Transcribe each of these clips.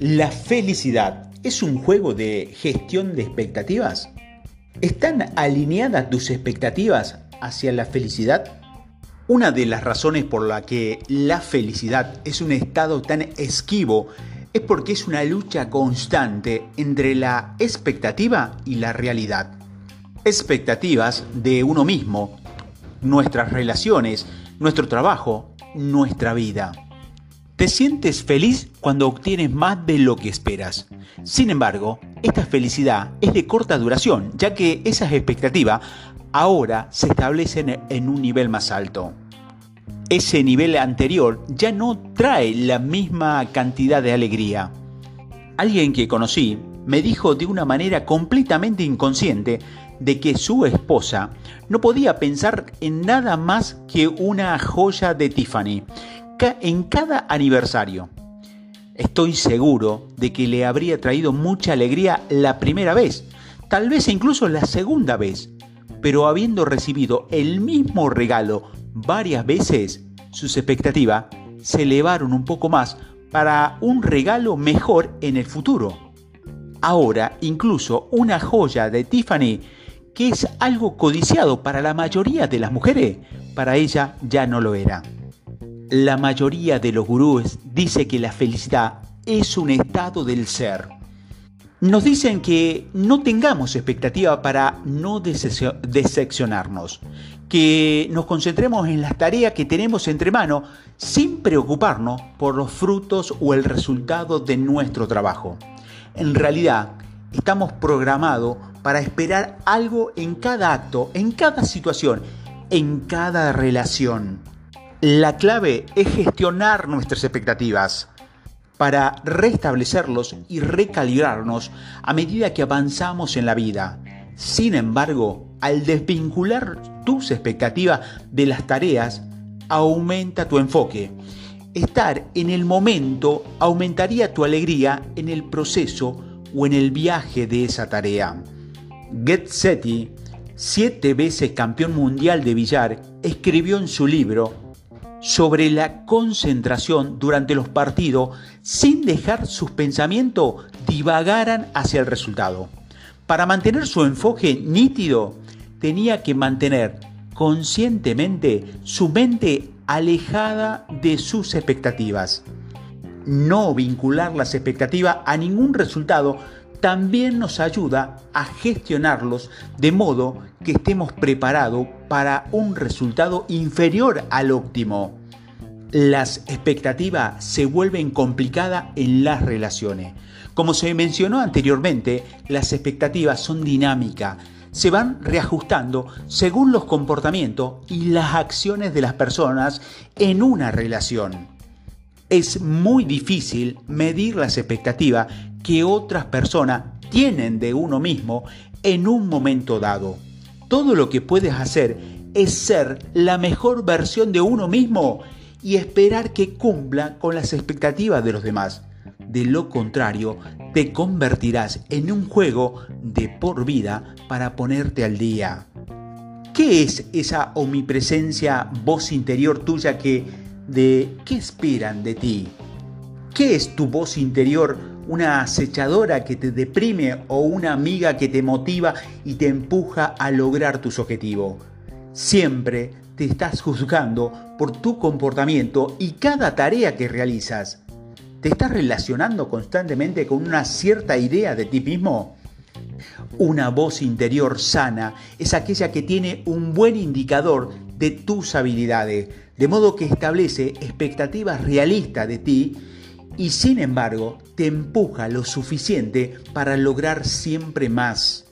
¿La felicidad es un juego de gestión de expectativas? ¿Están alineadas tus expectativas hacia la felicidad? Una de las razones por la que la felicidad es un estado tan esquivo es porque es una lucha constante entre la expectativa y la realidad. Expectativas de uno mismo, nuestras relaciones, nuestro trabajo, nuestra vida. Te sientes feliz cuando obtienes más de lo que esperas. Sin embargo, esta felicidad es de corta duración, ya que esas expectativas ahora se establecen en un nivel más alto. Ese nivel anterior ya no trae la misma cantidad de alegría. Alguien que conocí me dijo de una manera completamente inconsciente de que su esposa no podía pensar en nada más que una joya de Tiffany en cada aniversario. Estoy seguro de que le habría traído mucha alegría la primera vez, tal vez incluso la segunda vez, pero habiendo recibido el mismo regalo varias veces, sus expectativas se elevaron un poco más para un regalo mejor en el futuro. Ahora, incluso una joya de Tiffany, que es algo codiciado para la mayoría de las mujeres, para ella ya no lo era. La mayoría de los gurús dice que la felicidad es un estado del ser. Nos dicen que no tengamos expectativa para no decepcionarnos, que nos concentremos en las tareas que tenemos entre manos sin preocuparnos por los frutos o el resultado de nuestro trabajo. En realidad, estamos programados para esperar algo en cada acto, en cada situación, en cada relación. La clave es gestionar nuestras expectativas para restablecerlos y recalibrarnos a medida que avanzamos en la vida. Sin embargo, al desvincular tus expectativas de las tareas, aumenta tu enfoque. Estar en el momento aumentaría tu alegría en el proceso o en el viaje de esa tarea. Getsetti, siete veces campeón mundial de billar, escribió en su libro sobre la concentración durante los partidos sin dejar sus pensamientos divagaran hacia el resultado. Para mantener su enfoque nítido, tenía que mantener conscientemente su mente alejada de sus expectativas. No vincular las expectativas a ningún resultado también nos ayuda a gestionarlos de modo que estemos preparados para un resultado inferior al óptimo. Las expectativas se vuelven complicadas en las relaciones. Como se mencionó anteriormente, las expectativas son dinámicas, se van reajustando según los comportamientos y las acciones de las personas en una relación. Es muy difícil medir las expectativas que otras personas tienen de uno mismo en un momento dado. Todo lo que puedes hacer es ser la mejor versión de uno mismo y esperar que cumpla con las expectativas de los demás. De lo contrario, te convertirás en un juego de por vida para ponerte al día. ¿Qué es esa omnipresencia voz interior tuya que de qué esperan de ti? ¿Qué es tu voz interior una acechadora que te deprime o una amiga que te motiva y te empuja a lograr tus objetivos. Siempre te estás juzgando por tu comportamiento y cada tarea que realizas. ¿Te estás relacionando constantemente con una cierta idea de ti mismo? Una voz interior sana es aquella que tiene un buen indicador de tus habilidades, de modo que establece expectativas realistas de ti y sin embargo te empuja lo suficiente para lograr siempre más.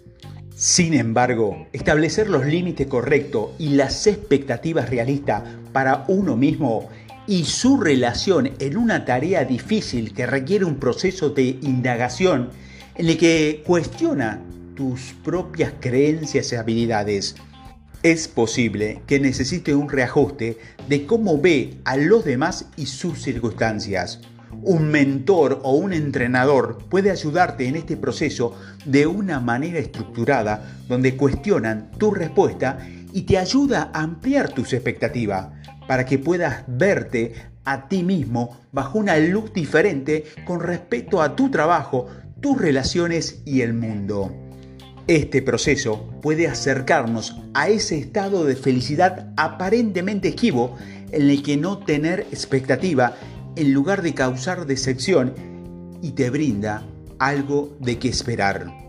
Sin embargo, establecer los límites correctos y las expectativas realistas para uno mismo y su relación en una tarea difícil que requiere un proceso de indagación en el que cuestiona tus propias creencias y habilidades. Es posible que necesite un reajuste de cómo ve a los demás y sus circunstancias. Un mentor o un entrenador puede ayudarte en este proceso de una manera estructurada donde cuestionan tu respuesta y te ayuda a ampliar tus expectativas para que puedas verte a ti mismo bajo una luz diferente con respecto a tu trabajo, tus relaciones y el mundo. Este proceso puede acercarnos a ese estado de felicidad aparentemente esquivo en el que no tener expectativa en lugar de causar decepción y te brinda algo de qué esperar.